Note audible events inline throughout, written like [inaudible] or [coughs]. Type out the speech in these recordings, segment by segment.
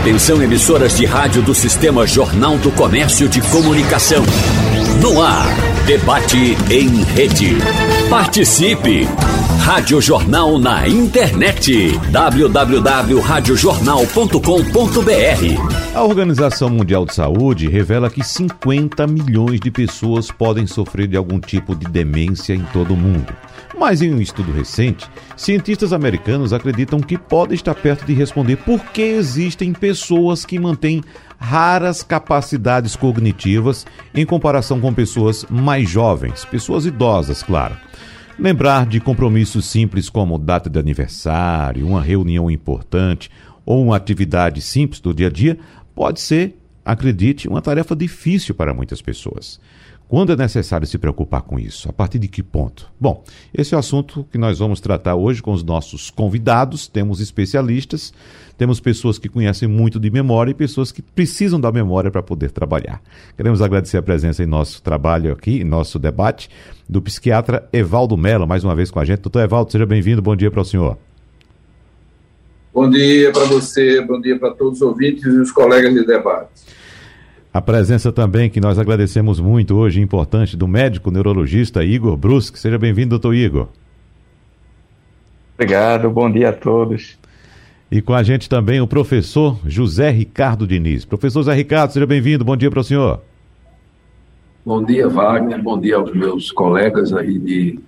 Atenção emissoras de rádio do Sistema Jornal do Comércio de Comunicação. No ar, debate em rede. Participe! Rádio Jornal na internet. www.radiojornal.com.br A Organização Mundial de Saúde revela que 50 milhões de pessoas podem sofrer de algum tipo de demência em todo o mundo. Mas em um estudo recente, cientistas americanos acreditam que podem estar perto de responder por que existem pessoas que mantêm raras capacidades cognitivas em comparação com pessoas mais jovens, pessoas idosas, claro. Lembrar de compromissos simples como data de aniversário, uma reunião importante ou uma atividade simples do dia a dia pode ser, acredite, uma tarefa difícil para muitas pessoas. Quando é necessário se preocupar com isso? A partir de que ponto? Bom, esse é o assunto que nós vamos tratar hoje com os nossos convidados. Temos especialistas, temos pessoas que conhecem muito de memória e pessoas que precisam da memória para poder trabalhar. Queremos agradecer a presença em nosso trabalho aqui, em nosso debate, do psiquiatra Evaldo Mello, mais uma vez com a gente. Doutor Evaldo, seja bem-vindo. Bom dia para o senhor. Bom dia para você, bom dia para todos os ouvintes e os colegas de debate. A presença também, que nós agradecemos muito hoje, importante, do médico neurologista Igor Brusque. Seja bem-vindo, doutor Igor. Obrigado, bom dia a todos. E com a gente também o professor José Ricardo Diniz. Professor José Ricardo, seja bem-vindo, bom dia para o senhor. Bom dia, Wagner, bom dia aos meus colegas aí de,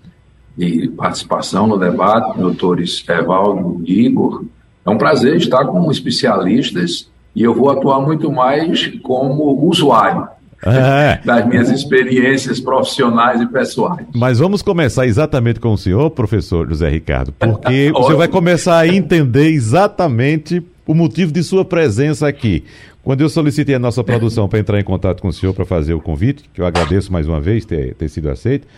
de participação no debate, doutores Evaldo e Igor. É um prazer estar com especialistas e eu vou atuar muito mais como usuário. É. das minhas experiências profissionais e pessoais. Mas vamos começar exatamente com o senhor, professor José Ricardo, porque [laughs] o senhor vai começar a entender exatamente o motivo de sua presença aqui. Quando eu solicitei a nossa produção para entrar em contato com o senhor para fazer o convite, que eu agradeço mais uma vez ter, ter sido aceito,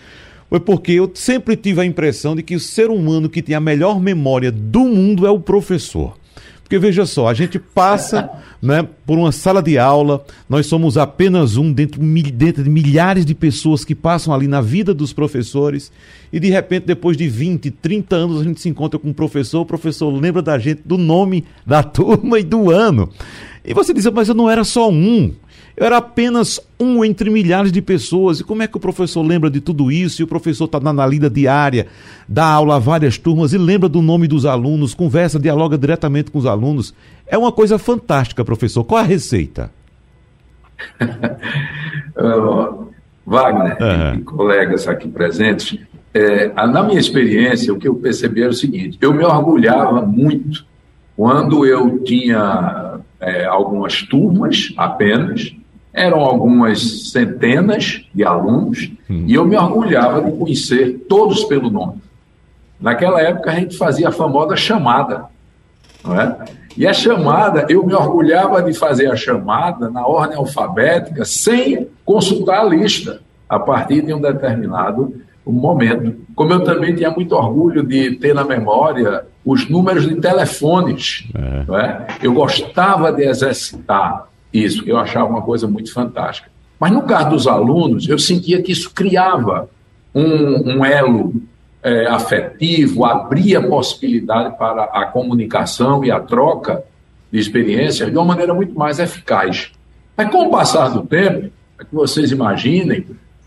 foi porque eu sempre tive a impressão de que o ser humano que tem a melhor memória do mundo é o professor. Porque veja só, a gente passa [laughs] né, por uma sala de aula, nós somos apenas um dentro, dentro de milhares de pessoas que passam ali na vida dos professores, e de repente, depois de 20, 30 anos, a gente se encontra com um professor, o professor lembra da gente do nome da [laughs] turma e do ano. E você diz, mas eu não era só um. Eu era apenas um entre milhares de pessoas. E como é que o professor lembra de tudo isso? E o professor está na lida diária, dá aula a várias turmas e lembra do nome dos alunos, conversa, dialoga diretamente com os alunos. É uma coisa fantástica, professor. Qual a receita? [laughs] Wagner uhum. e colegas aqui presentes, é, na minha experiência, o que eu percebi era o seguinte: eu me orgulhava muito quando eu tinha é, algumas turmas apenas eram algumas centenas de alunos hum. e eu me orgulhava de conhecer todos pelo nome. Naquela época a gente fazia a famosa chamada, não é? E a chamada, eu me orgulhava de fazer a chamada na ordem alfabética sem consultar a lista a partir de um determinado momento. Como eu também tinha muito orgulho de ter na memória os números de telefones, é. É? eu gostava de exercitar isso, eu achava uma coisa muito fantástica. Mas no caso dos alunos, eu sentia que isso criava um, um elo é, afetivo, abria possibilidade para a comunicação e a troca de experiências de uma maneira muito mais eficaz. Mas com o passar do tempo, é que vocês imaginem,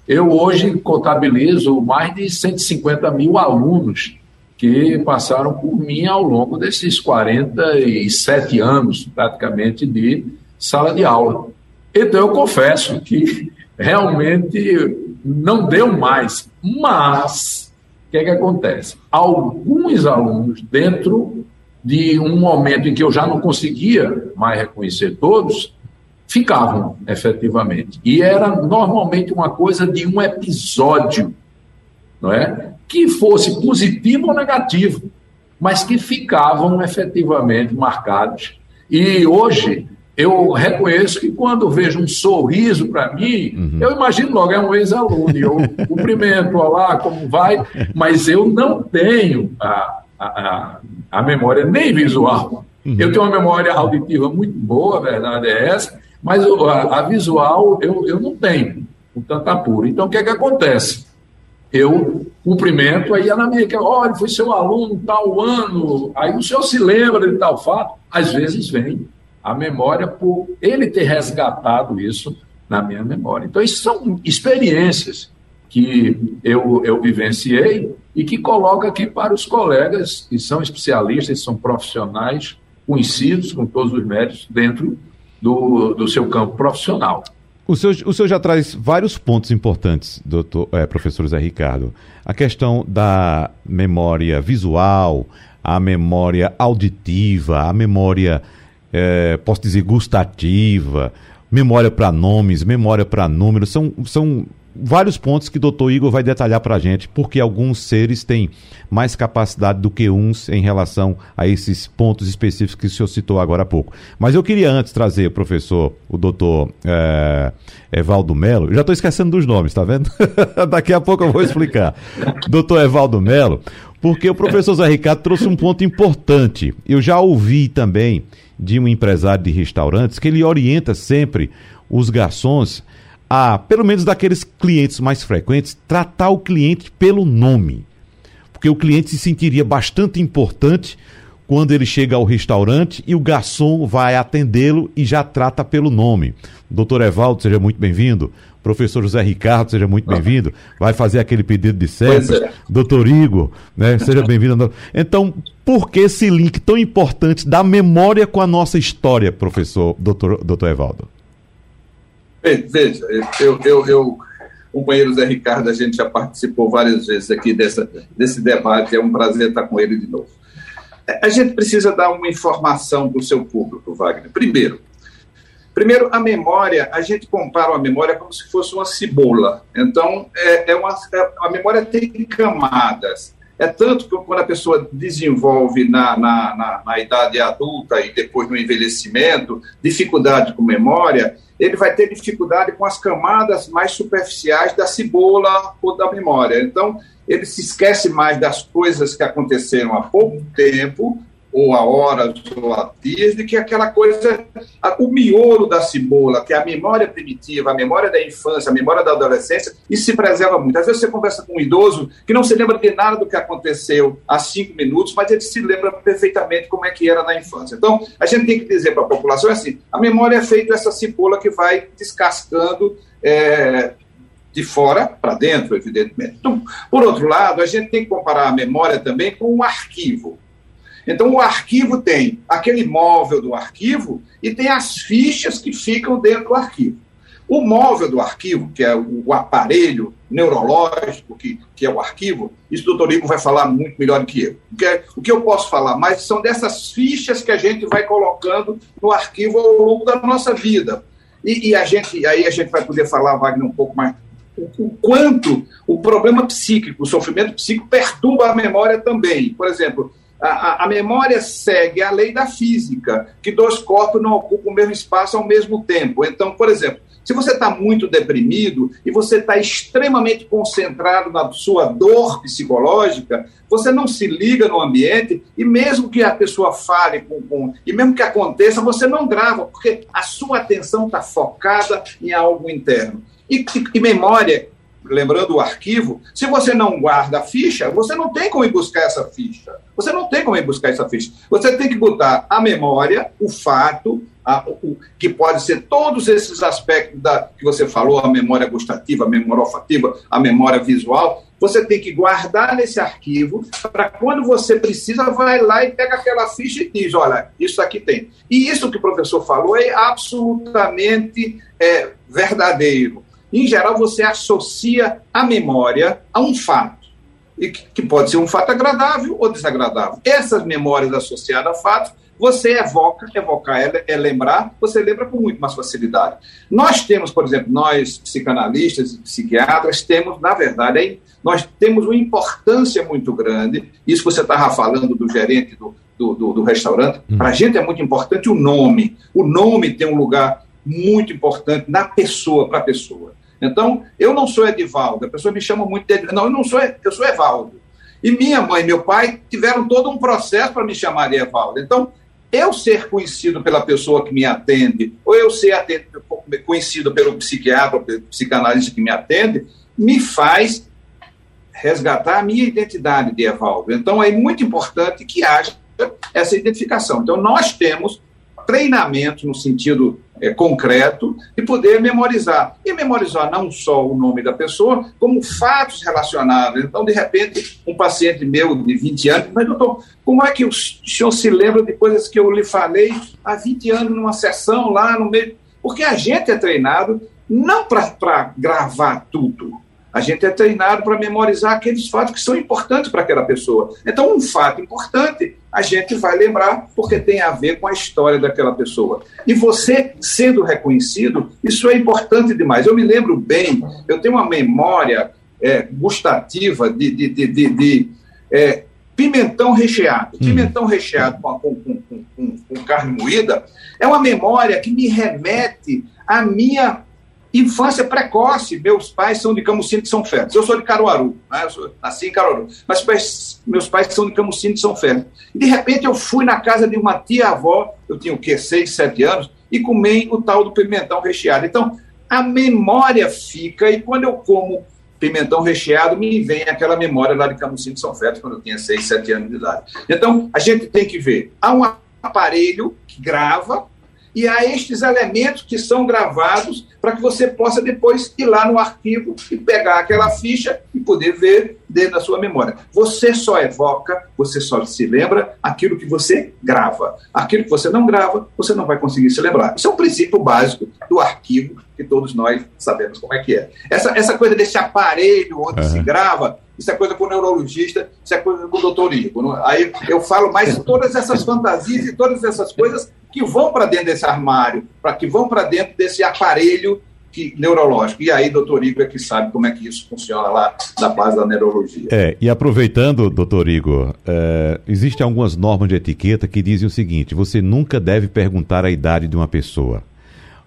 eu hoje contabilizo mais de 150 mil alunos que passaram por mim ao longo desses 47 anos, praticamente, de sala de aula. Então, eu confesso que realmente não deu mais, mas o que é que acontece? Alguns alunos, dentro de um momento em que eu já não conseguia mais reconhecer todos, ficavam efetivamente. E era normalmente uma coisa de um episódio, não é? Que fosse positivo ou negativo, mas que ficavam efetivamente marcados. E hoje eu reconheço que quando vejo um sorriso para mim, uhum. eu imagino logo, é um ex-aluno, eu cumprimento, olá, como vai, mas eu não tenho a, a, a memória nem visual. Uhum. Eu tenho uma memória auditiva muito boa, a verdade é essa, mas a, a visual eu, eu não tenho, com tanta pura. Então, o que é que acontece? Eu cumprimento, aí ela me diz, olha, foi seu aluno tal ano, aí o senhor se lembra de tal fato? Às vezes vem a memória por ele ter resgatado isso na minha memória. Então, isso são experiências que eu, eu vivenciei e que coloco aqui para os colegas que são especialistas, são profissionais conhecidos com todos os méritos dentro do, do seu campo profissional. O senhor, o senhor já traz vários pontos importantes, doutor, é, professor Zé Ricardo. A questão da memória visual, a memória auditiva, a memória, é, posso dizer, gustativa, memória para nomes, memória para números, são, são vários pontos que o doutor Igor vai detalhar para a gente, porque alguns seres têm mais capacidade do que uns em relação a esses pontos específicos que o senhor citou agora há pouco. Mas eu queria antes trazer o professor, o doutor é, Evaldo Melo, já estou esquecendo dos nomes, tá vendo? [laughs] Daqui a pouco eu vou explicar. doutor Evaldo Melo, porque o professor Zé Ricardo trouxe um ponto importante. Eu já ouvi também de um empresário de restaurantes que ele orienta sempre os garçons a, pelo menos daqueles clientes mais frequentes, tratar o cliente pelo nome. Porque o cliente se sentiria bastante importante quando ele chega ao restaurante e o garçom vai atendê-lo e já trata pelo nome. Doutor Evaldo, seja muito bem-vindo. Professor José Ricardo, seja muito bem-vindo. Vai fazer aquele pedido de sempre. É. Doutor Igor, né? seja bem-vindo. Então, por que esse link tão importante da memória com a nossa história, professor, doutor, doutor Evaldo? Veja, eu, eu, eu, o companheiro Zé Ricardo, a gente já participou várias vezes aqui dessa, desse debate, é um prazer estar com ele de novo. É, a gente precisa dar uma informação para o seu público, Wagner. Primeiro, primeiro, a memória, a gente compara a memória como se fosse uma cebola. Então, é, é uma, é, a memória tem camadas. É tanto que quando a pessoa desenvolve na, na, na, na idade adulta e depois no envelhecimento dificuldade com memória, ele vai ter dificuldade com as camadas mais superficiais da cebola ou da memória. Então, ele se esquece mais das coisas que aconteceram há pouco tempo ou a horas ou a dias, de que aquela coisa, o miolo da cebola, que é a memória primitiva, a memória da infância, a memória da adolescência, e se preserva muito. Às vezes você conversa com um idoso que não se lembra de nada do que aconteceu há cinco minutos, mas ele se lembra perfeitamente como é que era na infância. Então, a gente tem que dizer para a população assim, a memória é feita essa cebola que vai descascando é, de fora para dentro, evidentemente. Então, por outro lado, a gente tem que comparar a memória também com um arquivo. Então, o arquivo tem aquele móvel do arquivo e tem as fichas que ficam dentro do arquivo. O móvel do arquivo, que é o, aparelho neurológico que, que é o arquivo, isso o doutor Igor vai falar muito melhor do que eu. O que, é, o que eu posso falar mais são dessas fichas que a gente vai colocando no arquivo ao longo da nossa vida. E, e a gente, aí a gente vai poder falar, Wagner, um pouco mais o, o quanto o problema psíquico, o sofrimento psíquico perturba a memória também. Por exemplo, a, a, memória segue a lei da física, que dois corpos não ocupam o mesmo espaço ao mesmo tempo. Então, por exemplo, se você está muito deprimido e você está extremamente concentrado na sua dor psicológica, você não se liga no ambiente e mesmo que a pessoa fale com, com e mesmo que aconteça, você não grava, porque a sua atenção está focada em algo interno. E, e, e memória lembrando o arquivo, se você não guarda a ficha, você não tem como ir buscar essa ficha. Você não tem como ir buscar essa ficha. Você tem que botar a memória, o fato, a, o, que pode ser todos esses aspectos da, que você falou, a memória gustativa, a memória olfativa, a memória visual, você tem que guardar nesse arquivo para quando você precisa, vai lá e pega aquela ficha e diz, olha, isso aqui tem. E isso que o professor falou é absolutamente é, verdadeiro. Em geral, você associa a memória a um fato, e que pode ser um fato agradável ou desagradável. Essas memórias associadas a fatos, você evoca, evocar é, é lembrar, você lembra com muito mais facilidade. Nós temos, por exemplo, nós psicanalistas e psiquiatras, temos, na verdade, nós temos uma importância muito grande, isso você estava falando do gerente do, do, do, do restaurante, hum. para a gente é muito importante o nome. O nome tem um lugar muito importante na pessoa, para a pessoa. Então, eu não sou Edivaldo, a pessoa me chama muito de Edivaldo. Não, eu não sou, eu sou Evaldo. E minha mãe e meu pai tiveram todo um processo para me chamar de Evaldo. Então, eu ser conhecido pela pessoa que me atende, ou eu ser conhecido pelo psiquiatra, pelo psicanalista que me atende, me faz resgatar a minha identidade de Evaldo. Então, é muito importante que haja essa identificação. Então, nós temos treinamento no sentido é, concreto e poder memorizar. E memorizar não só o nome da pessoa, como fatos relacionados. Então, de repente, um paciente meu de 20 anos, mas doutor, como é que o senhor se lembra de coisas que eu lhe falei há 20 anos numa sessão lá no meio? Porque a gente é treinado não para gravar tudo, a gente é treinado para memorizar aqueles fatos que são importantes para aquela pessoa. Então, um fato importante, a gente vai lembrar porque tem a ver com a história daquela pessoa. E você sendo reconhecido, isso é importante demais. Eu me lembro bem, eu tenho uma memória é, gustativa de, de, de, de, de é, pimentão recheado. Hum. Pimentão recheado com, com, com, com carne moída é uma memória que me remete à minha Infância precoce. Meus pais são de Camucim de São Félix. Eu sou de Caruaru, né? eu sou, nasci em Caruaru. Mas meus pais são de Camucim de São Félix. E de repente eu fui na casa de uma tia-avó, eu tinha o quê? Seis, sete anos, e comi o tal do pimentão recheado. Então, a memória fica, e quando eu como pimentão recheado, me vem aquela memória lá de Camucim de São Félix, quando eu tinha seis, sete anos de idade. Então, a gente tem que ver. Há um aparelho que grava, e há estes elementos que são gravados para que você possa depois ir lá no arquivo e pegar aquela ficha e poder ver dentro da sua memória. Você só evoca, você só se lembra aquilo que você grava. Aquilo que você não grava, você não vai conseguir se lembrar. Isso é um princípio básico do arquivo que todos nós sabemos como é que é. Essa, essa coisa desse aparelho onde uhum. se grava, isso é coisa com o neurologista, isso é coisa com o doutor Igor. Aí eu falo mais todas essas fantasias e todas essas coisas que vão para dentro desse armário, para que vão para dentro desse aparelho que, neurológico. E aí, doutor Igor é que sabe como é que isso funciona lá na base da neurologia. É, e aproveitando, doutor Igor, é, existem algumas normas de etiqueta que dizem o seguinte: você nunca deve perguntar a idade de uma pessoa.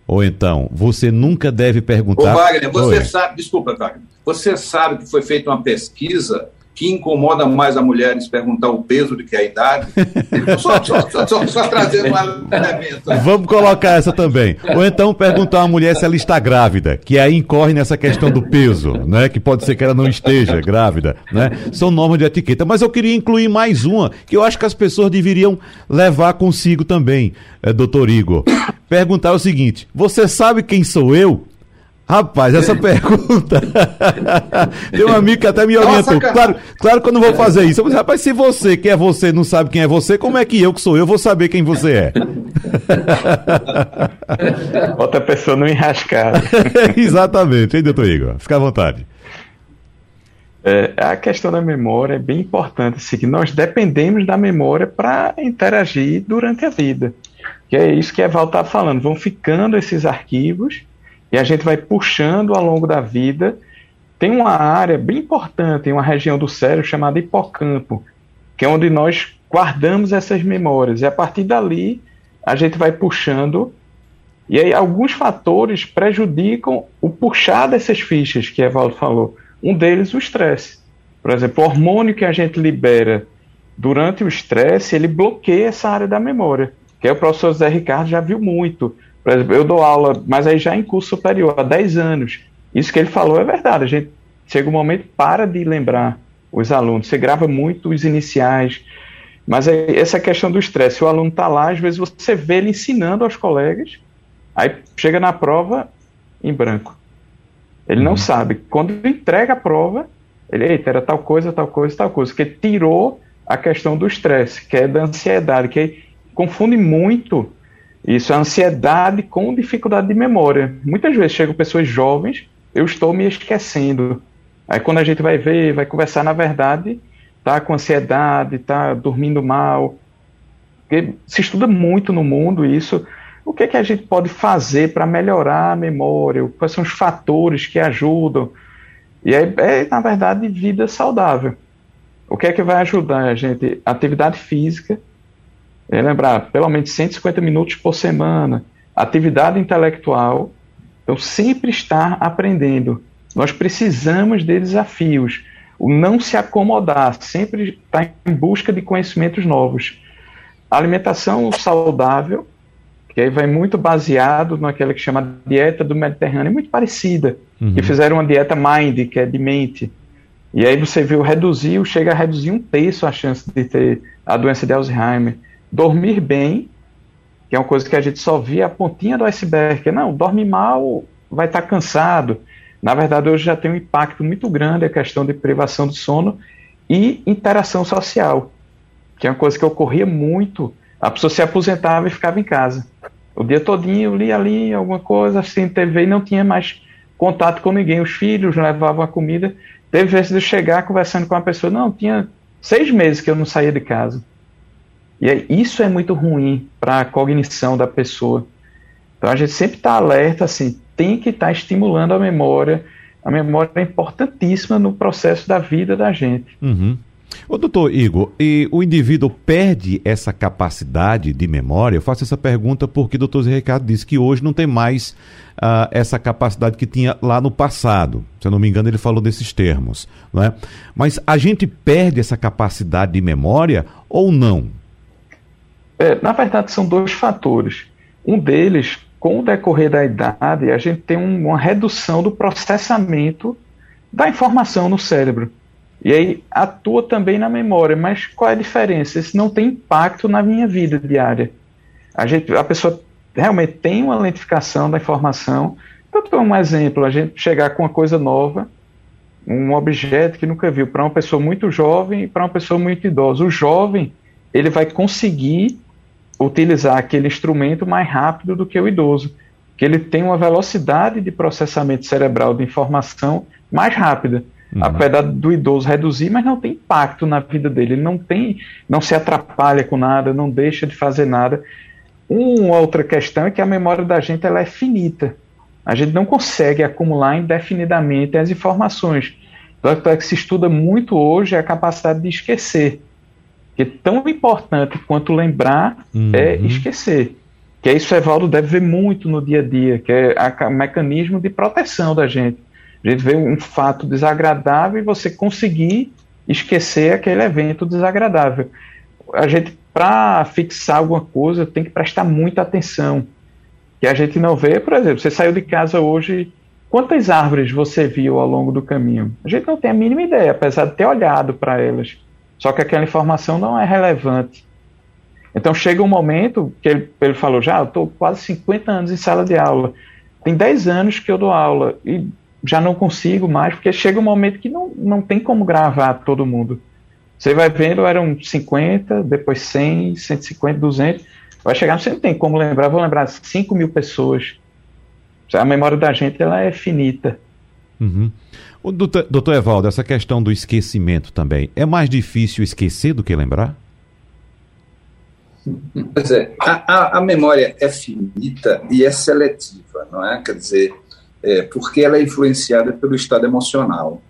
Ou então, você nunca deve perguntar. Ô, Wagner, você Oi. sabe, desculpa, Wagner, você sabe que foi feita uma pesquisa que incomoda mais as mulheres perguntar o peso do que a idade. só, só, só, só, trazendo um elemento. Vamos colocar essa também. Ou então perguntar a mulher se ela está grávida, que aí incorre nessa questão do peso, né? Que pode ser que ela não esteja grávida, né? São normas de etiqueta. Mas eu queria incluir mais uma, que eu acho que as pessoas deveriam levar consigo também, é, doutor Igor. Perguntar o seguinte: você sabe quem sou eu? Rapaz, essa pergunta. [laughs] Tem um amigo que até me orientou. Nossa, claro, claro que eu não vou fazer isso. Eu falei, rapaz, se você, que é você, não sabe quem é você, como é que eu, que sou eu, vou saber quem você é? [laughs] Outra pessoa não enrascar. [laughs] Exatamente, hein, doutor Igor? Fica à vontade. É, a questão da memória é bem importante, assim, que nós dependemos da memória para interagir durante a vida. Que é isso que a Val está falando. Vão ficando esses arquivos e a gente vai puxando ao longo da vida. Tem uma área bem importante, uma região do cérebro chamada hipocampo, que é onde nós guardamos essas memórias. E a partir dali, a gente vai puxando. E aí, alguns fatores prejudicam o puxar dessas fichas que Evaldo falou. Um deles, o estresse. Por exemplo, o hormônio que a gente libera durante o estresse, ele bloqueia essa área da memória. Que é o professor Zé Ricardo já viu muito. Por exemplo, eu dou aula, mas aí já em curso superior, há 10 anos. Isso que ele falou é verdade. A gente chega um momento para de lembrar os alunos. Você grava muito os iniciais. Mas é essa questão do estresse. O aluno está lá, às vezes você vê ele ensinando aos colegas, aí chega na prova em branco. Ele não uhum. sabe. Quando entrega a prova, ele, eita, era tal coisa, tal coisa, tal coisa. Que tirou a questão do estresse, que é da ansiedade, que confunde muito isso é ansiedade com dificuldade de memória. Muitas vezes chegam pessoas jovens, eu estou me esquecendo. Aí quando a gente vai ver, vai conversar, na verdade, tá com ansiedade, tá dormindo mal. Porque se estuda muito no mundo isso. O que, é que a gente pode fazer para melhorar a memória? Quais são os fatores que ajudam? E aí, é, na verdade, vida saudável. O que é que vai ajudar a gente? Atividade física, é lembrar, pelo menos 150 minutos por semana, atividade intelectual. Então, sempre estar aprendendo. Nós precisamos de desafios. O não se acomodar, sempre estar em busca de conhecimentos novos. A alimentação saudável, que aí vai muito baseado naquela que chama dieta do Mediterrâneo, muito parecida. Uhum. Que fizeram uma dieta mind, que é de mente. E aí você viu reduzir, chega a reduzir um terço a chance de ter a doença de Alzheimer dormir bem que é uma coisa que a gente só via a pontinha do iceberg. Não, dorme mal, vai estar tá cansado. Na verdade, hoje já tem um impacto muito grande a questão de privação do sono e interação social, que é uma coisa que ocorria muito. A pessoa se aposentava e ficava em casa. O dia todinho lia ali alguma coisa, assim, TV e não tinha mais contato com ninguém. Os filhos levavam a comida. Teve vezes de chegar conversando com a pessoa, não, tinha seis meses que eu não saía de casa. E aí, isso é muito ruim para a cognição da pessoa. Então a gente sempre está alerta, assim, tem que estar tá estimulando a memória. A memória é importantíssima no processo da vida da gente. Uhum. Ô, doutor Igor, e o indivíduo perde essa capacidade de memória? Eu faço essa pergunta porque o doutor Zé Ricardo disse que hoje não tem mais uh, essa capacidade que tinha lá no passado. Se eu não me engano, ele falou desses termos. Não é? Mas a gente perde essa capacidade de memória ou não? É, na verdade, são dois fatores. Um deles, com o decorrer da idade, a gente tem um, uma redução do processamento da informação no cérebro. E aí atua também na memória, mas qual é a diferença? Isso não tem impacto na minha vida diária. A, gente, a pessoa realmente tem uma lentificação da informação. Então, um exemplo, a gente chegar com uma coisa nova, um objeto que nunca viu, para uma pessoa muito jovem e para uma pessoa muito idosa. O jovem, ele vai conseguir utilizar aquele instrumento mais rápido do que o idoso, que ele tem uma velocidade de processamento cerebral de informação mais rápida. Uhum. Apesar do idoso reduzir, mas não tem impacto na vida dele. Ele não tem, não se atrapalha com nada, não deixa de fazer nada. Uma outra questão é que a memória da gente ela é finita. A gente não consegue acumular indefinidamente as informações. Tanto é que se estuda muito hoje a capacidade de esquecer. Que tão importante quanto lembrar é uhum. é esquecer. Que é isso, Evaldo deve ver muito no dia a dia, que é o mecanismo de proteção da gente. A gente vê um fato desagradável e você conseguir esquecer aquele evento desagradável. A gente, para fixar alguma coisa, tem que prestar muita atenção. Que a gente não vê, por exemplo, você saiu de casa hoje, quantas árvores você viu ao longo do caminho? A gente não tem a mínima ideia, apesar de ter olhado para elas. Só que aquela informação não é relevante. Então chega um momento que ele, ele falou, já, eu estou quase 50 anos em sala de aula. Tem 10 anos que eu dou aula. E já não consigo mais, porque chega um momento que não, não tem como gravar todo mundo. Você vai vendo, eram 50, depois 100, 150, 200. Vai chegar, você não tem como lembrar, vou lembrar 5 mil pessoas. A memória da gente ela é finita. Uhum. O doutor, doutor Evaldo, essa questão do esquecimento também, é mais difícil esquecer do que lembrar? Pois é, a, a, a memória é finita e é seletiva, não é? Quer dizer, é, porque ela é influenciada pelo estado emocional.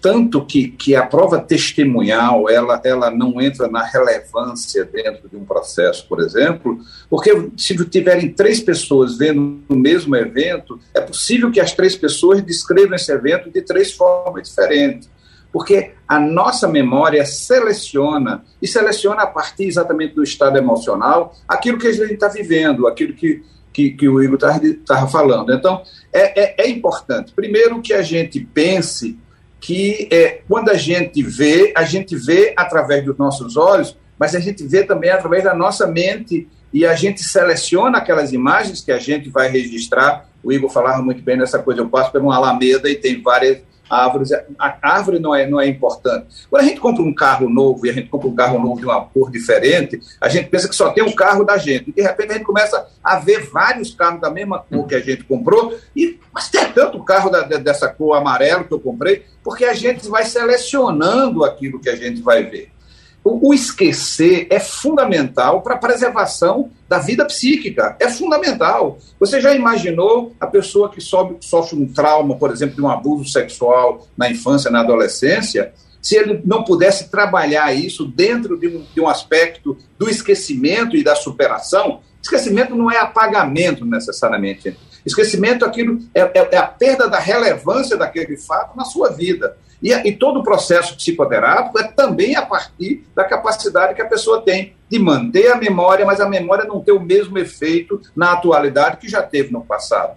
Tanto que, que a prova testemunhal ela, ela não entra na relevância dentro de um processo, por exemplo, porque se tiverem três pessoas vendo o mesmo evento, é possível que as três pessoas descrevam esse evento de três formas diferentes porque a nossa memória seleciona, e seleciona a partir exatamente do estado emocional, aquilo que a gente está vivendo, aquilo que, que, que o Igor estava falando. Então, é, é, é, importante, primeiro, que a gente pense que é, quando a gente vê, a gente vê através dos nossos olhos, mas a gente vê também através da nossa mente e a gente seleciona aquelas imagens que a gente vai registrar. O Igor falava muito bem nessa coisa. Eu passo por uma alameda e tem várias árvores. A árvore não é, não é importante. Quando a gente compra um carro novo e a gente compra um carro novo de uma cor diferente, a gente pensa que só tem um carro da gente. E de repente a gente começa a ver vários carros da mesma cor que a gente comprou, e, mas tem tanto carro da, dessa cor amarelo que eu comprei, porque a gente vai selecionando aquilo que a gente vai ver. O, esquecer é fundamental para a preservação da vida psíquica. É fundamental. Você já imaginou a pessoa que sobe, sofre um trauma, por exemplo, de um abuso sexual na infância, na adolescência? Se ele não pudesse trabalhar isso dentro de um, de um aspecto do esquecimento e da superação, esquecimento não é apagamento necessariamente. Esquecimento aquilo é, é, é a perda da relevância daquele fato na sua vida. E, e todo o processo psicoterápico é também a partir da capacidade que a pessoa tem de manter a memória, mas a memória não ter o mesmo efeito na atualidade que já teve no passado.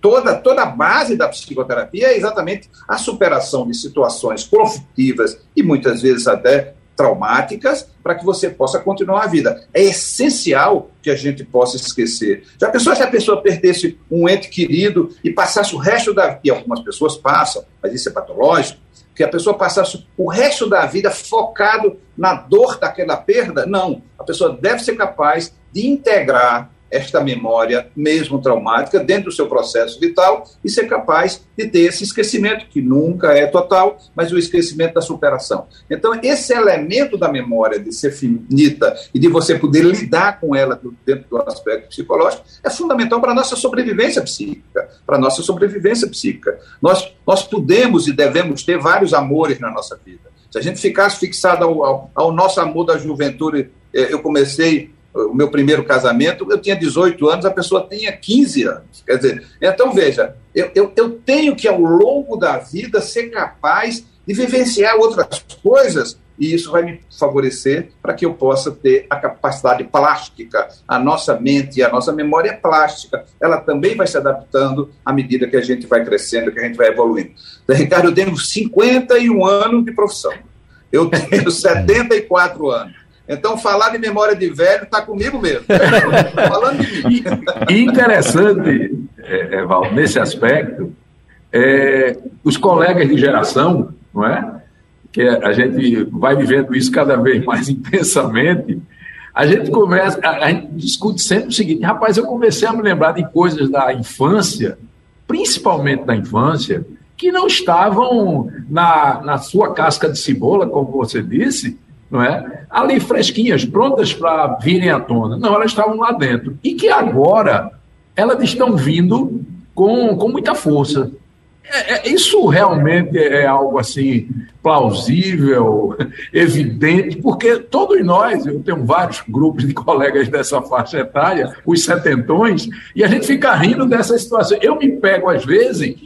Toda, toda a base da psicoterapia é exatamente a superação de situações conflitivas e muitas vezes até traumáticas para que você possa continuar a vida. É essencial que a gente possa esquecer. Já pensou se a pessoa perdesse um ente querido e passasse o resto da vida, e algumas pessoas passam, mas isso é patológico, que a pessoa passasse o resto da vida focado na dor daquela perda? Não. A pessoa deve ser capaz de integrar esta memória, mesmo traumática, dentro do seu processo vital e ser capaz de ter esse esquecimento, que nunca é total, mas o esquecimento da superação. Então, esse elemento da memória de ser finita e de você poder lidar com ela dentro do aspecto psicológico é fundamental para a nossa sobrevivência psíquica, para a nossa sobrevivência psíquica. Nós, nós podemos e devemos ter vários amores na nossa vida. Se a gente ficasse fixado ao, ao, ao nosso amor da juventude, eh, eu comecei o meu primeiro casamento, eu tinha 18 anos, a pessoa tinha 15 anos. Quer dizer, então veja, eu, eu, eu tenho que, ao longo da vida, ser capaz de vivenciar outras coisas, e isso vai me favorecer para que eu possa ter a capacidade plástica. A nossa mente e a nossa memória é plástica. Ela também vai se adaptando à medida que a gente vai crescendo, que a gente vai evoluindo. Então, Ricardo, eu tenho 51 anos de profissão. Eu tenho [laughs] 74 anos. Então, falar de memória de velho está comigo mesmo. Falando de mim. Interessante, é, Evaldo, nesse aspecto, é, os colegas de geração, não é? Que a gente vai vivendo isso cada vez mais [laughs] intensamente. A gente começa, a, a gente discute sempre o seguinte: rapaz, eu comecei a me lembrar de coisas da infância, principalmente da infância, que não estavam na, na sua casca de cebola, como você disse, não é? Ali fresquinhas, prontas para virem à tona. Não, elas estavam lá dentro. E que agora elas estão vindo com, com muita força. É, é, isso realmente é algo assim plausível, [laughs] evidente, porque todos nós, eu tenho vários grupos de colegas dessa faixa etária, os setentões, e a gente fica rindo dessa situação. Eu me pego às vezes,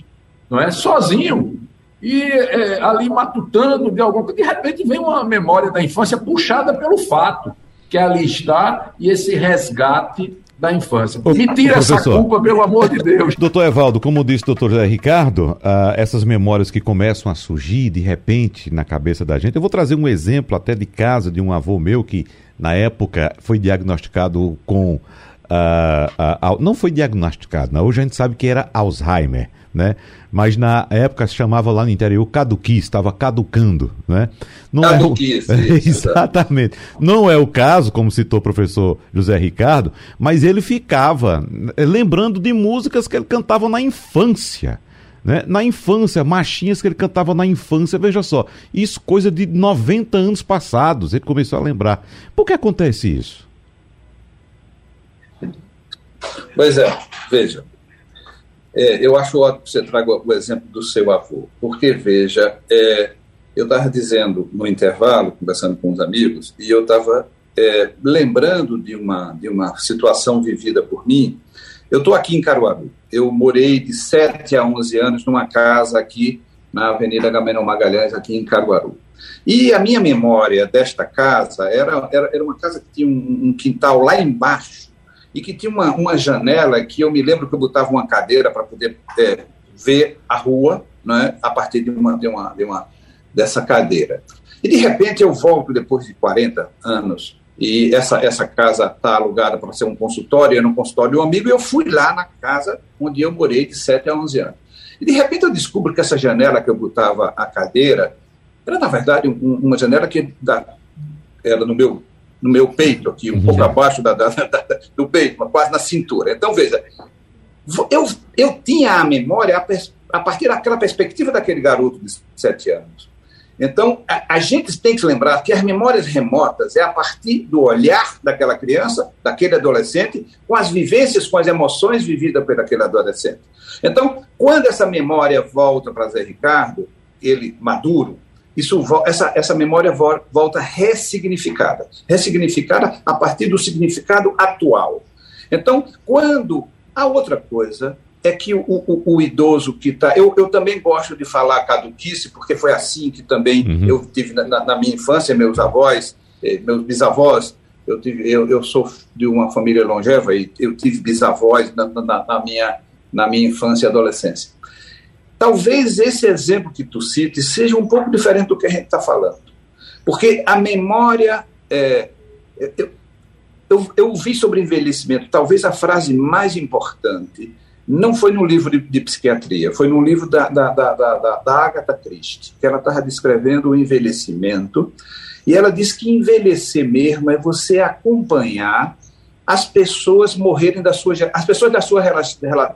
não é, sozinho, e é, ali matutando de alguma coisa, de repente vem uma memória da infância puxada pelo fato que ali está e esse resgate da infância. Me tira essa culpa, pelo amor de Deus. [laughs] Doutor Evaldo, como disse o doutor José Ricardo, uh, essas memórias que começam a surgir de repente na cabeça da gente, eu vou trazer um exemplo até de casa de um avô meu que, na época, foi diagnosticado com. Uh, uh, não foi diagnosticado, não. hoje a gente sabe que era Alzheimer né? Mas na época se chamava lá no interior caduqui, estava caducando, né? Não caduquice, é o... [laughs] Exatamente. Não é o caso, como citou o professor José Ricardo, mas ele ficava eh, lembrando de músicas que ele cantava na infância. Né? Na infância, machinhas que ele cantava na infância, veja só, isso coisa de 90 anos passados, ele começou a lembrar. Por que acontece isso? Pois é, veja, é, eu acho ótimo que você traga o exemplo do seu avô, porque, veja, é, eu estava dizendo no intervalo, conversando com os amigos, e eu estava é, lembrando de uma, de uma situação vivida por mim. Eu estou aqui em Caruaru. Eu morei de 7 a 11 anos numa casa aqui na Avenida Gamenon Magalhães, aqui em Caruaru. E a minha memória desta casa era, era, era uma casa que tinha um, um quintal lá embaixo, e que tinha uma, uma janela que eu me lembro que eu botava uma cadeira para poder é, ver a rua né, a partir de uma, de, uma, de uma dessa cadeira. E de repente eu volto depois de 40 anos e essa, essa casa está alugada para ser um consultório, era um consultório de um amigo, e eu fui lá na casa onde eu morei de 7 a 11 anos. E de repente eu descubro que essa janela que eu botava a cadeira era, na verdade, um, uma janela que da, era no meu no meu peito aqui, um uhum. pouco abaixo da, da, da, do peito, mas quase na cintura. Então, veja, eu, eu tinha a memória a, a partir daquela perspectiva daquele garoto de sete anos. Então, a, a, gente tem que lembrar que as memórias remotas é a partir do olhar daquela criança, daquele adolescente, com as vivências, com as emoções vividas por aquele adolescente. Então, quando essa memória volta para Zé Ricardo, ele maduro, isso, essa, essa memória volta ressignificada ressignificada a partir do significado atual. Então, quando a outra coisa é que o, o, o idoso que está. Eu, eu também gosto de falar caduquice, porque foi assim que também uhum. eu tive na, na, minha infância, meus avós, eh, meus bisavós. Eu, tive, eu, eu sou de uma família longeva e eu tive bisavós na, na, na minha, na minha infância e adolescência. Talvez esse exemplo que tu cites seja um pouco diferente do que a gente está falando. Porque a memória. É, eu, eu, eu vi sobre envelhecimento, talvez a frase mais importante não foi no livro de, de psiquiatria, foi no livro da, da, da, da, da Agatha Christie, que ela estava descrevendo o envelhecimento, e ela diz que envelhecer mesmo é você acompanhar as pessoas morrerem da sua as pessoas da sua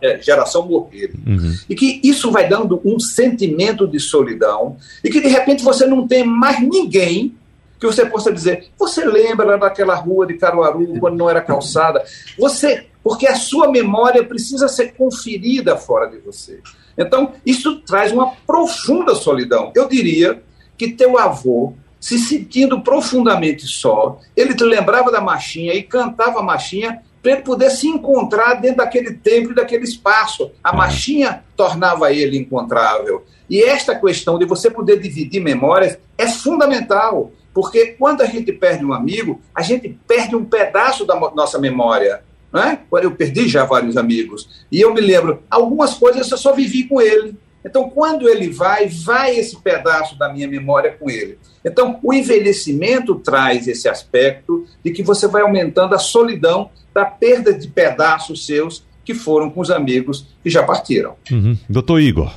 é, geração morrerem. Uhum. e que isso vai dando um sentimento de solidão e que de repente você não tem mais ninguém que você possa dizer você lembra daquela rua de Caruaru quando não era calçada? Você porque a sua memória precisa ser conferida fora de você. Então isso traz uma profunda solidão. Eu diria que teu avô se sentindo profundamente só. Ele lembrava da marchinha e cantava a marchinha para ele poder se encontrar dentro daquele tempo e daquele espaço. A é. marchinha tornava ele encontrável. E esta questão de você poder dividir memórias é fundamental, porque quando a gente perde um amigo, a gente perde um pedaço da nossa memória. Né? Eu perdi já vários amigos. E eu me lembro, algumas coisas eu só vivi com ele. Então, quando ele vai, vai esse pedaço da minha memória com ele. Então, o envelhecimento traz esse aspecto de que você vai aumentando a solidão da perda de pedaços seus que foram com os amigos que já partiram. Uhum. Doutor Igor.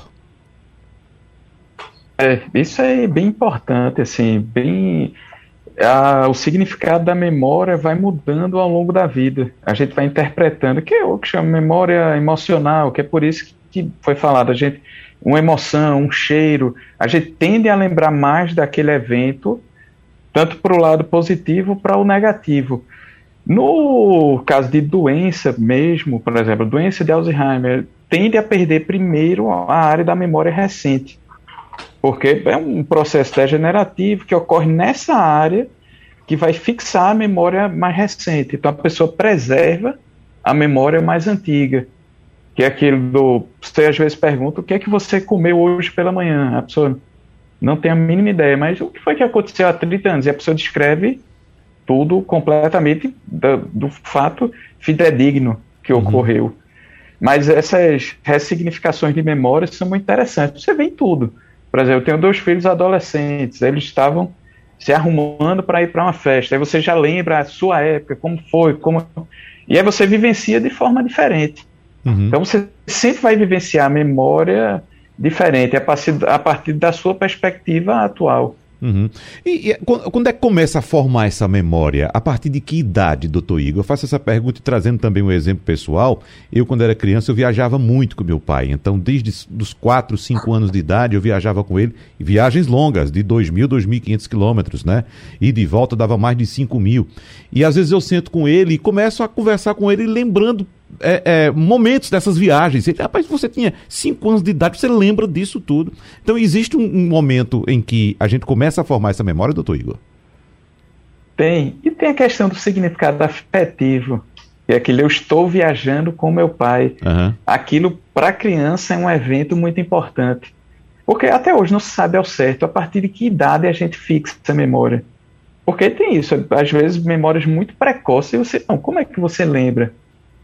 É, isso é bem importante, assim, bem. A, o significado da memória vai mudando ao longo da vida. A gente vai interpretando, que é o que chama memória emocional, que é por isso que foi falado. A gente uma emoção, um cheiro, a gente tende a lembrar mais daquele evento, tanto para o lado positivo para o negativo. No caso de doença mesmo, por exemplo, doença de Alzheimer, tende a perder primeiro a área da memória recente, porque é um processo degenerativo que ocorre nessa área que vai fixar a memória mais recente. Então a pessoa preserva a memória mais antiga que é aquele do. Você às vezes pergunta o que é que você comeu hoje pela manhã. A pessoa não tem a mínima ideia, mas o que foi que aconteceu há 30 anos? E a pessoa descreve tudo completamente do, do fato fidedigno que uhum. ocorreu. Mas essas ressignificações de memória são muito interessantes. Você vê em tudo. Por exemplo, eu tenho dois filhos adolescentes, eles estavam se arrumando para ir para uma festa. Aí você já lembra a sua época, como foi, como. E aí você vivencia de forma diferente. Uhum. Então você sempre vai vivenciar a memória diferente a partir, a partir da sua perspectiva atual. Uhum. E, e, quando é que começa a formar essa memória? A partir de que idade, doutor Igor? Eu faço essa pergunta trazendo também um exemplo pessoal. Eu, quando era criança, eu viajava muito com meu pai. Então, desde os 4, 5 anos de idade, eu viajava com ele. Viagens longas, de 2.000, 2.500 quilômetros, né? E de volta dava mais de 5 mil. E às vezes eu sento com ele e começo a conversar com ele, lembrando é, é, momentos dessas viagens. Ele, rapaz, você tinha 5 anos de idade, você lembra disso tudo. Então, existe um, um, momento em que a gente começa a formar essa memória, doutor Igor? Tem. E tem a questão do significado afetivo. Que é aquele eu estou viajando com meu pai. Uhum. Aquilo, para a criança, é um evento muito importante. Porque até hoje não se sabe ao certo a partir de que idade a gente fixa essa memória. Porque tem isso, às vezes memórias muito precoces, e você, não, como é que você lembra?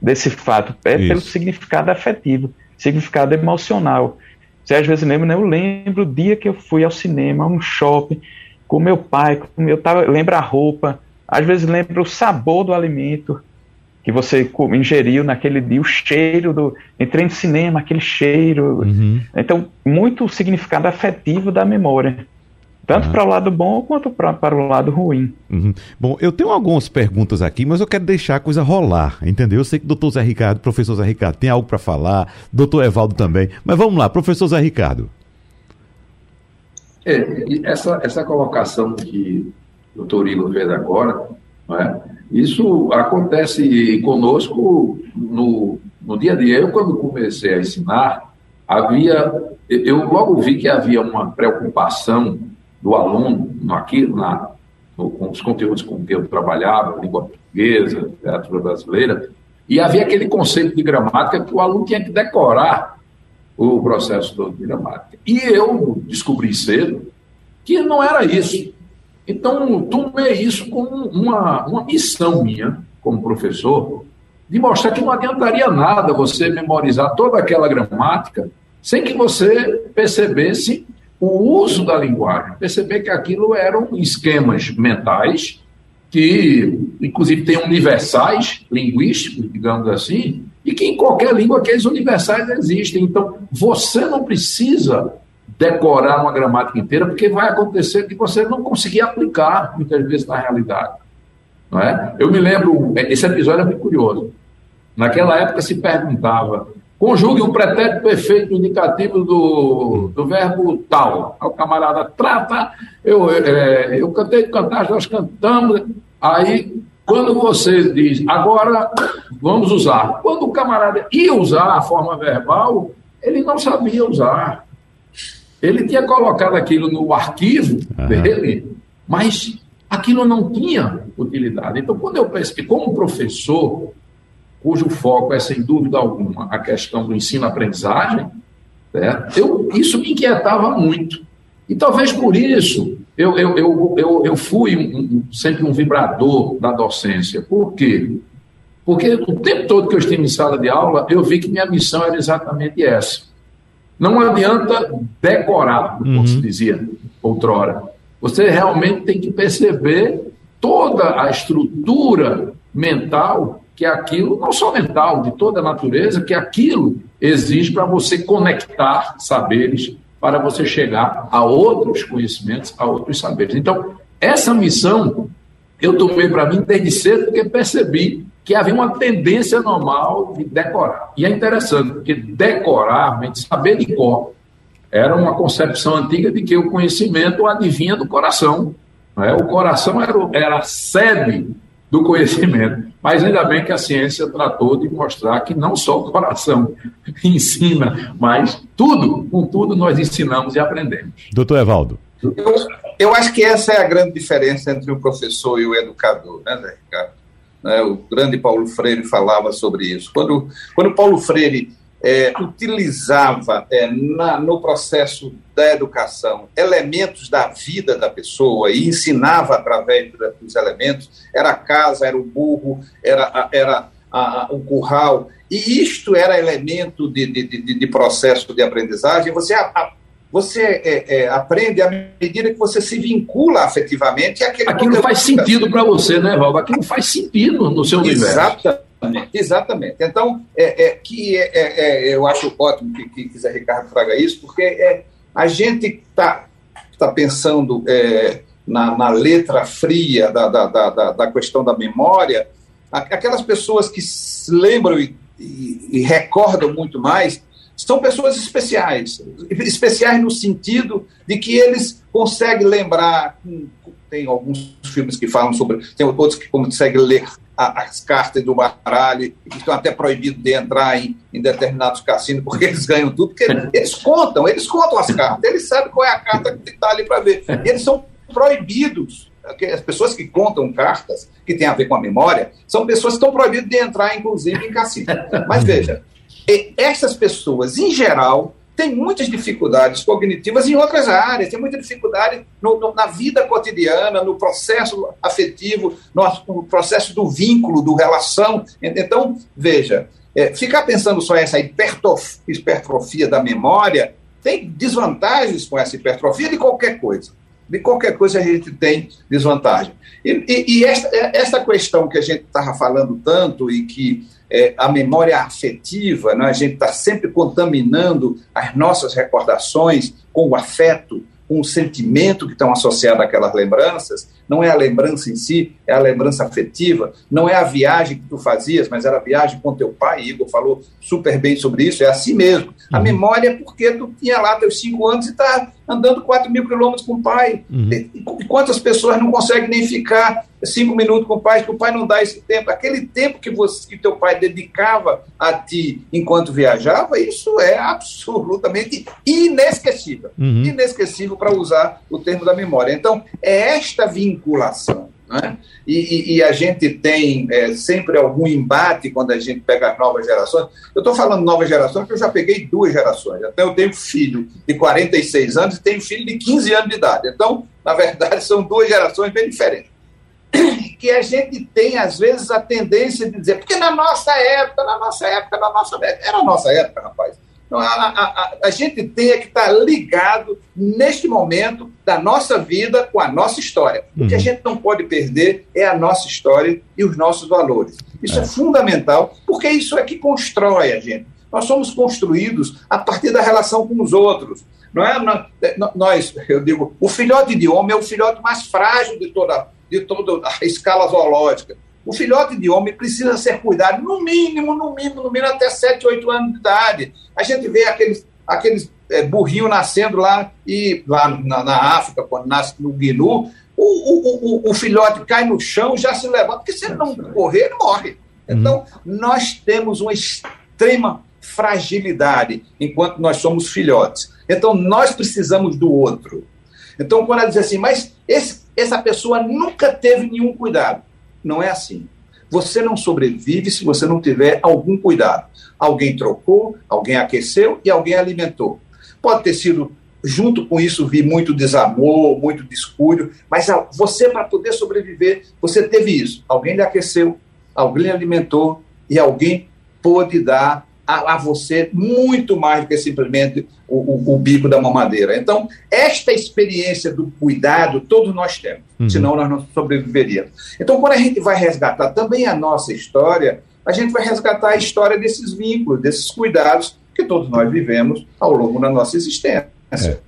Desse fato, é Isso. pelo significado afetivo, significado emocional. Você às vezes lembra, né? Eu lembro o dia que eu fui ao cinema, a um shopping, com meu pai, com meu, tava, lembra a roupa, às vezes lembra o sabor do alimento que você ingeriu naquele dia, o cheiro do. Entrei no cinema, aquele cheiro. Uhum. Então, muito significado afetivo da memória. Tanto ah. para o lado bom quanto pra, para o lado ruim. Uhum. Bom, eu tenho algumas perguntas aqui, mas eu quero deixar a coisa rolar, entendeu? Eu sei que o doutor Zé Ricardo, professor Zé Ricardo, tem algo para falar, doutor Evaldo também. Mas vamos lá, professor Zé Ricardo. É, essa, essa colocação que o doutor Igor fez agora, é? isso acontece conosco no, no dia a dia. Eu, quando comecei a ensinar, havia. Eu logo vi que havia uma preocupação do aluno aqui na, no, com os conteúdos com que eu trabalhava, língua portuguesa, literatura brasileira, e havia aquele conceito de gramática que o aluno tinha que decorar o processo todo de gramática. E eu descobri cedo que não era isso. Então, tomei isso como uma, uma missão minha, como professor, de mostrar que não adiantaria nada você memorizar toda aquela gramática sem que você percebesse o uso da linguagem, perceber que aquilo eram esquemas mentais que, inclusive, têm universais linguísticos, digamos assim, e que em qualquer língua aqueles universais existem. Então, você não precisa decorar uma gramática inteira, porque vai acontecer que você não conseguir aplicar, muitas vezes, na realidade. Não é? Eu me lembro, esse episódio é muito curioso. Naquela época se perguntava, conjugue um pretérito perfeito indicativo do, do verbo tal. o camarada trata, eu, é, eu cantei cantar, nós cantamos, aí quando você diz, agora vamos usar. Quando o camarada ia usar a forma verbal, ele não sabia usar. Ele tinha colocado aquilo no arquivo uhum. dele, mas aquilo não tinha utilidade. Então, quando eu penso que, como professor, cujo foco é, sem dúvida alguma, a questão do ensino-aprendizagem, eu, isso me inquietava muito. E talvez por isso eu, eu, eu, eu, eu fui um, sempre um vibrador da docência. Por quê? Porque o tempo todo que eu estive em sala de aula, eu vi que minha missão era exatamente essa. Não adianta decorar, como uhum. se dizia outrora. Você realmente tem que perceber toda a estrutura mental que aquilo, não só mental, de toda a natureza, que aquilo exige para você conectar saberes, para você chegar a outros conhecimentos, a outros saberes. Então, essa missão eu tomei para mim desde cedo, porque percebi que havia uma tendência normal de decorar. E é interessante, porque decorar, saber de cor, era uma concepção antiga de que o conhecimento adivinha do coração. É? O coração era, era a sede do conhecimento. Mas ainda bem que a ciência tratou de mostrar que não só o coração [laughs] ensina, mas tudo, com tudo nós ensinamos e aprendemos. Doutor Evaldo. Eu, eu acho que essa é a grande diferença entre o professor e o educador, né, Zé Ricardo? Né, o grande Paulo Freire falava sobre isso. Quando, quando Paulo Freire é, utilizava é, na, no processo da educação elementos da vida da pessoa e ensinava através dos elementos, era a casa, era o burro, era, era a, a, o curral, e isto era elemento de, de, de, de processo de aprendizagem, você, a, você é, é, aprende à medida que você se vincula afetivamente. Aquilo conteúdo. faz sentido para você, né, Valdo? Aquilo faz sentido no seu universo. Exatamente. Exatamente. Então, é, é que é, é, é, eu acho ótimo que, que, Zé Ricardo traga isso, porque é, a gente está tá pensando é, na, na, letra fria da, da, da, da, questão da memória, aquelas pessoas que lembram e, e, e recordam muito mais são pessoas especiais. Especiais no sentido de que eles conseguem lembrar. Tem alguns filmes que falam sobre. Tem outros que conseguem ler as cartas do baralho, que estão até proibidos de entrar em, em determinados cassinos, porque eles ganham tudo, porque [laughs] eles contam, eles contam as cartas, eles sabem qual é a carta que está ali para ver. E eles são proibidos. As pessoas que contam cartas, que tem a ver com a memória, são pessoas que estão proibidas de entrar, inclusive, em cassino. Mas veja, essas pessoas, em geral, tem muitas dificuldades cognitivas em outras áreas, tem muita dificuldade no, no, na vida cotidiana, no processo afetivo, no, no, processo do vínculo, do relação. Então, veja, é, ficar pensando só essa hipertrofia da memória tem desvantagens com essa hipertrofia de qualquer coisa. De qualquer coisa a gente tem desvantagem. E, e, e esta, esta questão que a gente estava falando tanto e que é, a memória afetiva, né? a gente está sempre contaminando as nossas recordações com o afeto, com o sentimento que estão associados àquelas lembranças, não é a lembrança em si, é a lembrança afetiva, não é a viagem que tu fazias, mas era a viagem com teu pai, Igor falou super bem sobre isso, é assim mesmo. A uhum. memória é porque tu tinha lá teus cinco anos e está andando 4 mil quilômetros com o pai. Uhum. E quantas pessoas não conseguem nem ficar cinco minutos com o pai, que o pai não dá esse tempo. Aquele tempo que, você, que teu pai dedicava a ti enquanto viajava, isso é absolutamente inesquecível. Uhum. Inesquecível para usar o termo da memória. Então, é esta vinculação. Né? E, e, a gente tem é, sempre algum embate quando a gente pega as novas gerações. Eu estou falando novas gerações porque eu já peguei duas gerações. Até eu tenho filho de 46 anos e tenho filho de 15 anos de idade. Então, na verdade, são duas gerações bem diferentes. [coughs] Que a gente tem, às vezes, a tendência de dizer, porque na nossa época, na nossa época, na nossa época, era a nossa época, rapaz. A, a, a, gente tem que estar ligado neste momento da nossa vida com a nossa história. O que a uhum. gente não pode perder é a nossa história e os nossos valores. Isso é, é fundamental, porque isso é que constrói a gente. Nós somos construídos a partir da relação com os outros. Não é? Nós, eu digo, o filhote de homem é o filhote mais frágil de toda, de toda a escala zoológica. O filhote de homem precisa ser cuidado, no mínimo, no mínimo, no mínimo, até 7, 8 anos de idade. A gente vê aqueles, aqueles é, burrinhos nascendo lá, e, lá na, na África, quando nasce no Guinu, o, o, o, o filhote cai no chão já se levanta, porque se ele não correr, ele morre. Então, uhum. nós temos uma extrema fragilidade enquanto nós somos filhotes. Então, nós precisamos do outro. Então, quando ela diz assim, mas esse, essa pessoa nunca teve nenhum cuidado. Não é assim. Você não sobrevive se você não tiver algum cuidado. Alguém trocou, alguém aqueceu e alguém alimentou. Pode ter sido, junto com isso, vir muito desamor, muito descuido, mas você, para poder sobreviver, você teve isso. Alguém lhe aqueceu, alguém lhe alimentou e alguém pôde dar a, a você muito mais do que simplesmente o, o, o, bico da mamadeira. Então, esta experiência do cuidado, todos nós temos, uhum. senão nós não sobreviveríamos. Então, quando a gente vai resgatar também a nossa história, a gente vai resgatar a história desses vínculos, desses cuidados que todos nós vivemos ao longo da nossa existência. É.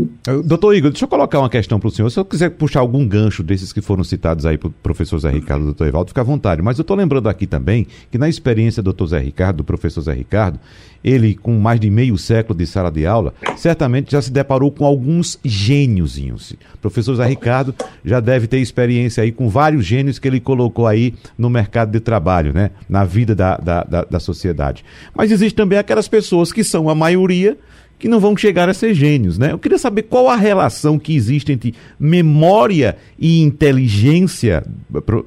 Doutor Igor, deixa eu colocar uma questão para o senhor. Se eu quiser puxar algum gancho desses que foram citados aí pelo professor Zé Ricardo e doutor Evaldo, fica à vontade. Mas eu estou lembrando aqui também que na experiência do doutor Zé Ricardo, do professor Zé Ricardo, ele com mais de meio século de sala de aula, certamente já se deparou com alguns gêniozinhos. O professor Zé Ricardo já deve ter experiência aí com vários gênios que ele colocou aí no mercado de trabalho, né? Na vida da, da, da, da sociedade. Mas existe também aquelas pessoas que são a maioria que não vão chegar a ser gênios, né? Eu queria saber qual a relação que existe entre memória e inteligência,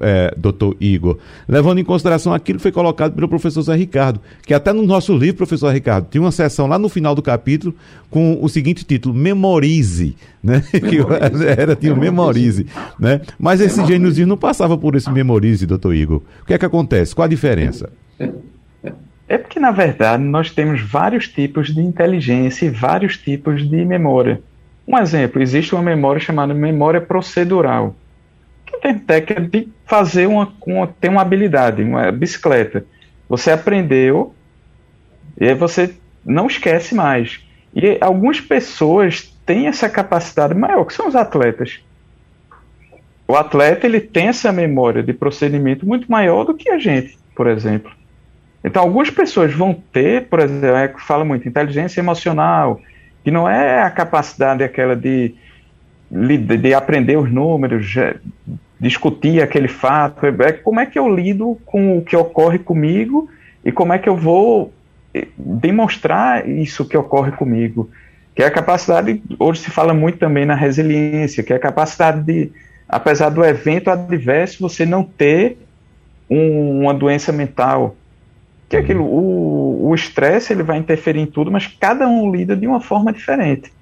é, doutor Igor, levando em consideração aquilo que foi colocado pelo professor Zé Ricardo, que até no nosso livro, professor Ricardo, tinha uma sessão lá no final do capítulo com o seguinte título, Memorize, né? [laughs] Memorize. Que era, tinha o Memorize, né? Mas esse gêniozinho não passava por esse Memorize, doutor Igor. O que é que acontece? Qual a diferença? [laughs] É porque, na verdade, nós temos vários tipos de inteligência e vários tipos de memória. Um exemplo, existe uma memória chamada memória procedural, que tem técnica de fazer uma, uma, tem uma habilidade, uma bicicleta. Você aprendeu e aí você não esquece mais. E algumas pessoas têm essa capacidade maior, que são os atletas. O atleta ele tem essa memória de procedimento muito maior do que a gente, por exemplo. Então, algumas pessoas vão ter, por exemplo, é que fala muito, inteligência emocional, que não é a capacidade aquela de, de, de aprender os números, discutir aquele fato, é como é que eu lido com o que ocorre comigo e como é que eu vou eh, demonstrar isso que ocorre comigo. Que é a capacidade, hoje se fala muito também na resiliência, que é a capacidade de, apesar do evento adverso, você não ter um, uma doença mental, que é aquilo, o estresse ele vai interferir em tudo, mas cada um lida de uma forma diferente.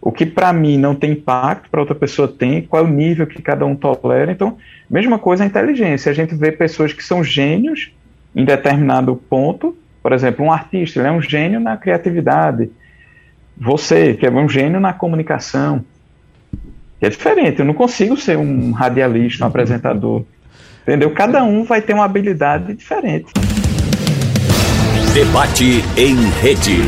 O que para mim não tem impacto, para outra pessoa tem, qual é o nível que cada um tolera. Então, mesma coisa a inteligência. A gente vê pessoas que são gênios em determinado ponto, por exemplo, um artista, ele é um gênio na criatividade. Você, que é um gênio na comunicação. É diferente, eu não consigo ser um radialista, um apresentador. Entendeu? Cada um vai ter uma habilidade diferente. Debate em rede.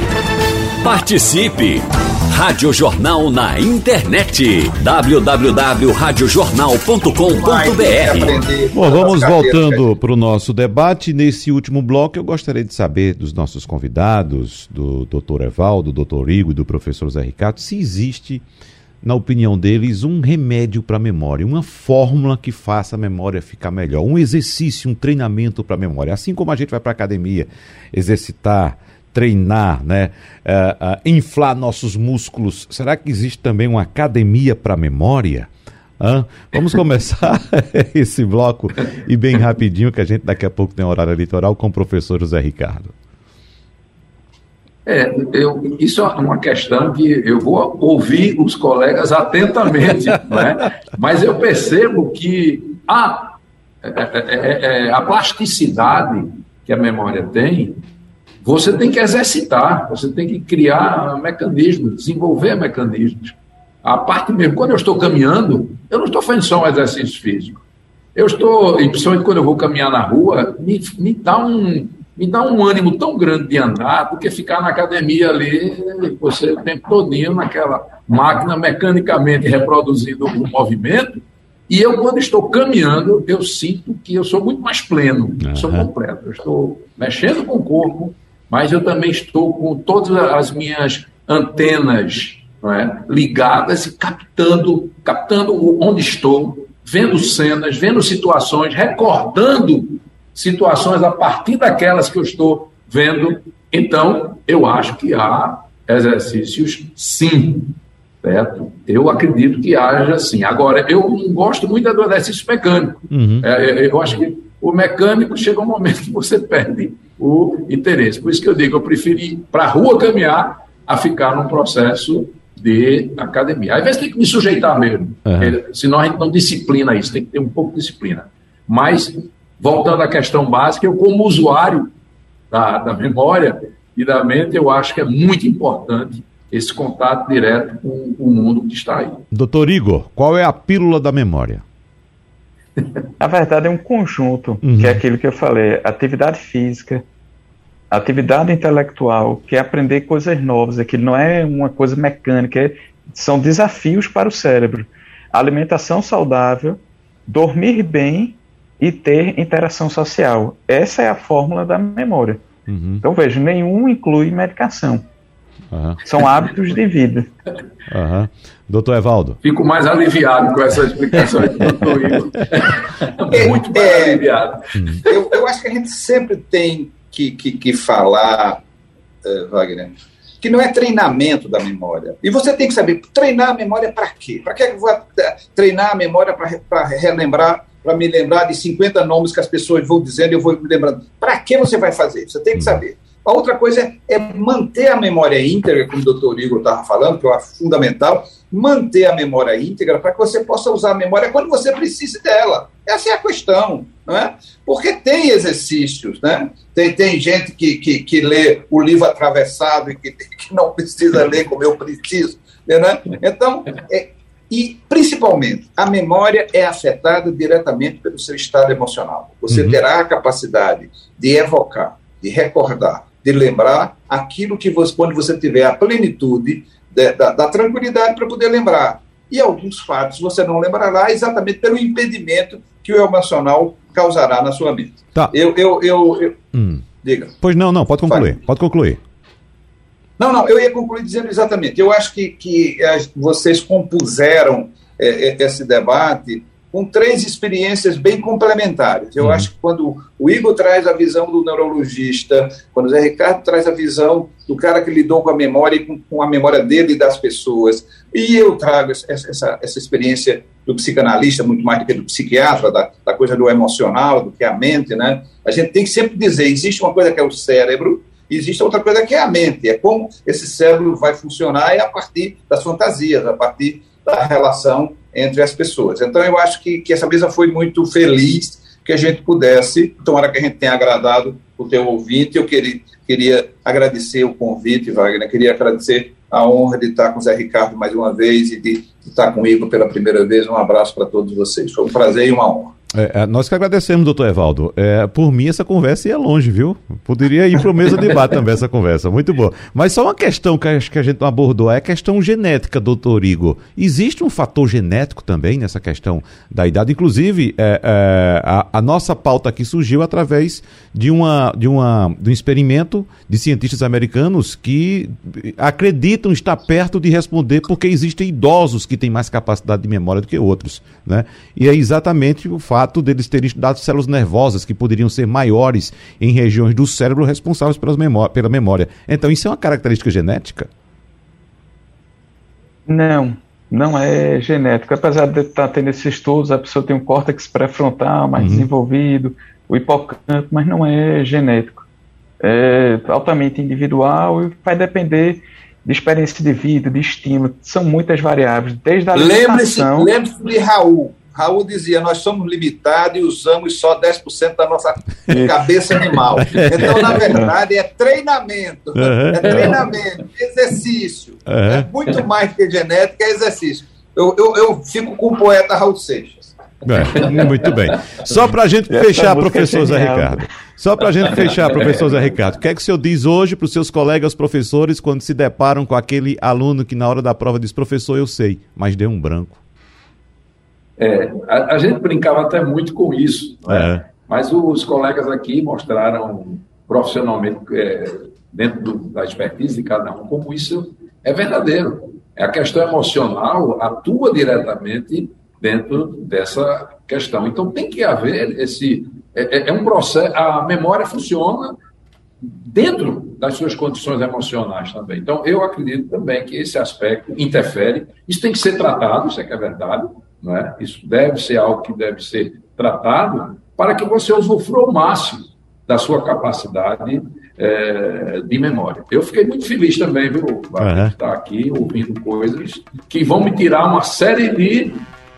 Participe! Rádio Jornal na internet. www.radiojornal.com.br Bom, vamos voltando para o nosso debate. Nesse último bloco, eu gostaria de saber dos nossos convidados, do Dr. Evaldo, do Dr. Rigo e do professor Zé Ricardo, se existe na opinião deles, um remédio para a memória, uma fórmula que faça a memória ficar melhor, um exercício, um treinamento para a memória. Assim como a gente vai para a academia exercitar, treinar, né, uh, uh, inflar nossos músculos, será que existe também uma academia para a memória? Hã? Vamos [laughs] começar [laughs] esse bloco e bem rapidinho, que a gente daqui a pouco tem horário eleitoral com o professor José Ricardo. É, eu, isso é uma questão que eu vou ouvir os colegas atentamente, [laughs] né? mas eu percebo que a, é é, é, a plasticidade que a memória tem você tem que exercitar, você tem que criar mecanismos, desenvolver mecanismos. A parte mesmo, quando eu estou caminhando, eu não estou fazendo só um exercício físico. Eu estou, e principalmente quando eu vou caminhar na rua, me, me, dá um, me dá um ânimo tão grande de andar do que ficar na academia ali, você o tempo todinho naquela máquina mecanicamente reproduzindo o movimento. E eu, quando estou caminhando, eu sinto que eu sou muito mais pleno, uhum. sou completo. Eu estou mexendo com o corpo, mas eu também estou com todas as minhas antenas é, ligadas e captando, captando onde estou, vendo cenas, vendo situações, recordando situações a partir daquelas que eu estou vendo. Então, eu acho que há exercícios, sim, certo? Eu acredito que haja sim. Agora, eu não gosto muito do exercício mecânico. Uhum. É, eu acho que o mecânico chega um momento que você [laughs] perde o interesse. Por isso que eu digo, eu prefiro ir para a rua caminhar a ficar num processo de academia. Às vezes tem que me sujeitar mesmo, uhum. senão a gente não disciplina isso, tem que ter um pouco de disciplina. Mas, voltando à questão básica, eu como usuário da, da memória e da mente, eu acho que é muito importante esse contato direto com o mundo que está aí. Doutor Igor, qual é a pílula da memória? [laughs] Na verdade, é um conjunto, uhum. que é aquilo que eu falei: atividade física, atividade intelectual, que é aprender coisas novas, aquilo não é uma coisa mecânica, é, são desafios para o cérebro. Alimentação saudável, dormir bem e ter interação social. Essa é a fórmula da memória. Uhum. Então, veja, nenhum inclui medicação. Uhum. São hábitos de vida. Uhum. Doutor Evaldo. Fico mais aliviado com essa explicação do doutor Igor. [laughs] Muito mais é, aliviado. Eu, eu acho que a gente sempre tem que, que, que falar, uh, Wagner, que não é treinamento da memória. E você tem que saber, treinar a memória para quê? Para que eu vou treinar a memória para relembrar, para me lembrar de 50 nomes que as pessoas vão dizendo e eu vou me lembrando? Para que você vai fazer? Você tem que saber. A outra coisa é, é manter a memória íntegra, como o doutor Igor estava falando, que eu acho fundamental, manter a memória íntegra para que você possa usar a memória quando você precise dela. Essa é a questão, não é? Porque tem exercícios, né? Tem, tem gente que, que, que lê o livro atravessado e que, que não precisa ler como eu preciso, né? Então, é, e, principalmente, a memória é afetada diretamente pelo seu estado emocional. Você uhum. terá a capacidade de evocar, de recordar, de lembrar aquilo que você, quando você tiver a plenitude de, da, da tranquilidade para poder lembrar. E alguns fatos você não lembrará exatamente pelo impedimento que o emocional causará na sua mente. Tá. Eu, eu, eu, eu... Hum. diga. Pois não, não, pode concluir. Pode concluir. Não, não, eu ia concluir dizendo exatamente. Eu acho que, que vocês compuseram é, esse debate com três experiências bem complementares. Eu uhum. acho que quando o Igor traz a visão do neurologista, quando o Zé Ricardo traz a visão do cara que lidou com a memória e com, com a memória dele e das pessoas, e eu trago essa, essa, essa, experiência do psicanalista, muito mais do que do psiquiatra, da, da coisa do emocional, do que a mente, né? A gente tem que sempre dizer, existe uma coisa que é o cérebro, existe outra coisa que é a mente, é como esse cérebro vai funcionar é a partir das fantasias, a partir da relação entre as pessoas. Então, eu acho que, que essa mesa foi muito feliz que a gente pudesse, tomara que a gente tenha agradado o teu ouvinte. Eu queria, queria agradecer o convite, Wagner, queria agradecer a honra de estar com o Zé Ricardo mais uma vez e de estar comigo pela primeira vez. Um abraço para todos vocês. Foi um prazer e uma honra. É, é, nós que agradecemos, doutor Evaldo. É, por mim, essa conversa ia longe, viu? Poderia ir para o mesmo debate também, essa conversa. Muito boa. Mas só uma questão que acho que a gente não abordou é a questão genética, doutor Igor. Existe um fator genético também nessa questão da idade? Inclusive, é, é, a, a, nossa pauta aqui surgiu através de, uma, de, uma, de um experimento de cientistas americanos que acreditam estar perto de responder porque existem idosos que têm mais capacidade de memória do que outros. Né? E é exatamente o fato fato deles terem estudado células nervosas que poderiam ser maiores em regiões do cérebro responsáveis pelas memó pela memória. Então, isso é uma característica genética? Não, não é genético. Apesar de estar tendo esses estudos, a pessoa tem um córtex pré-frontal mais uhum. desenvolvido, o hipocampo, mas não é genético. É altamente individual e vai depender de experiência de vida, de estímulo. São muitas variáveis, desde a alimentação... Lembre-se lembre de Raul. Raul dizia, nós somos limitados e usamos só 10% da nossa [laughs] cabeça animal. Então, na verdade, é treinamento. Uhum. É treinamento, exercício. Uhum. É muito mais que genética, é exercício. Eu, eu, eu fico com o poeta Raul Seixas. É, muito bem. Só para a gente fechar, professor é Zé Ricardo. Só para a gente fechar, professor Zé Ricardo. O que é que o senhor diz hoje para os seus colegas professores quando se deparam com aquele aluno que na hora da prova diz, professor, eu sei, mas deu um branco? É, a, a, gente brincava até muito com isso, né? é. mas os colegas aqui mostraram profissionalmente, é, dentro do, da expertise de cada um, como isso é verdadeiro. A questão emocional atua diretamente dentro dessa questão. Então tem que haver esse. É, é, é, um processo. A memória funciona dentro das suas condições emocionais também. Então eu acredito também que esse aspecto interfere. Isso tem que ser tratado, isso é que é verdade. Não é? Isso deve ser algo que deve ser tratado para que você usufrua o máximo da sua capacidade é, de memória. Eu fiquei muito feliz também, viu, uhum. estar aqui ouvindo coisas que vão me tirar uma série de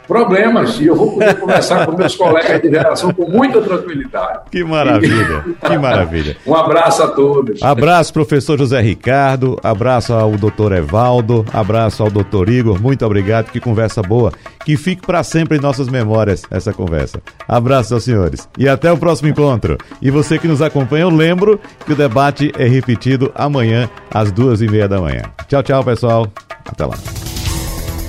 problemas e eu vou poder conversar com meus colegas de geração com muita tranquilidade. Que maravilha, que maravilha. Um abraço a todos. Abraço, professor José Ricardo, abraço ao doutor Evaldo, abraço ao doutor Igor, muito obrigado, que conversa boa, que fique para sempre em nossas memórias essa conversa. Abraço aos senhores e até o próximo encontro. E você que nos acompanha, eu lembro que o debate é repetido amanhã às duas e meia da manhã. Tchau, tchau, pessoal. Até lá.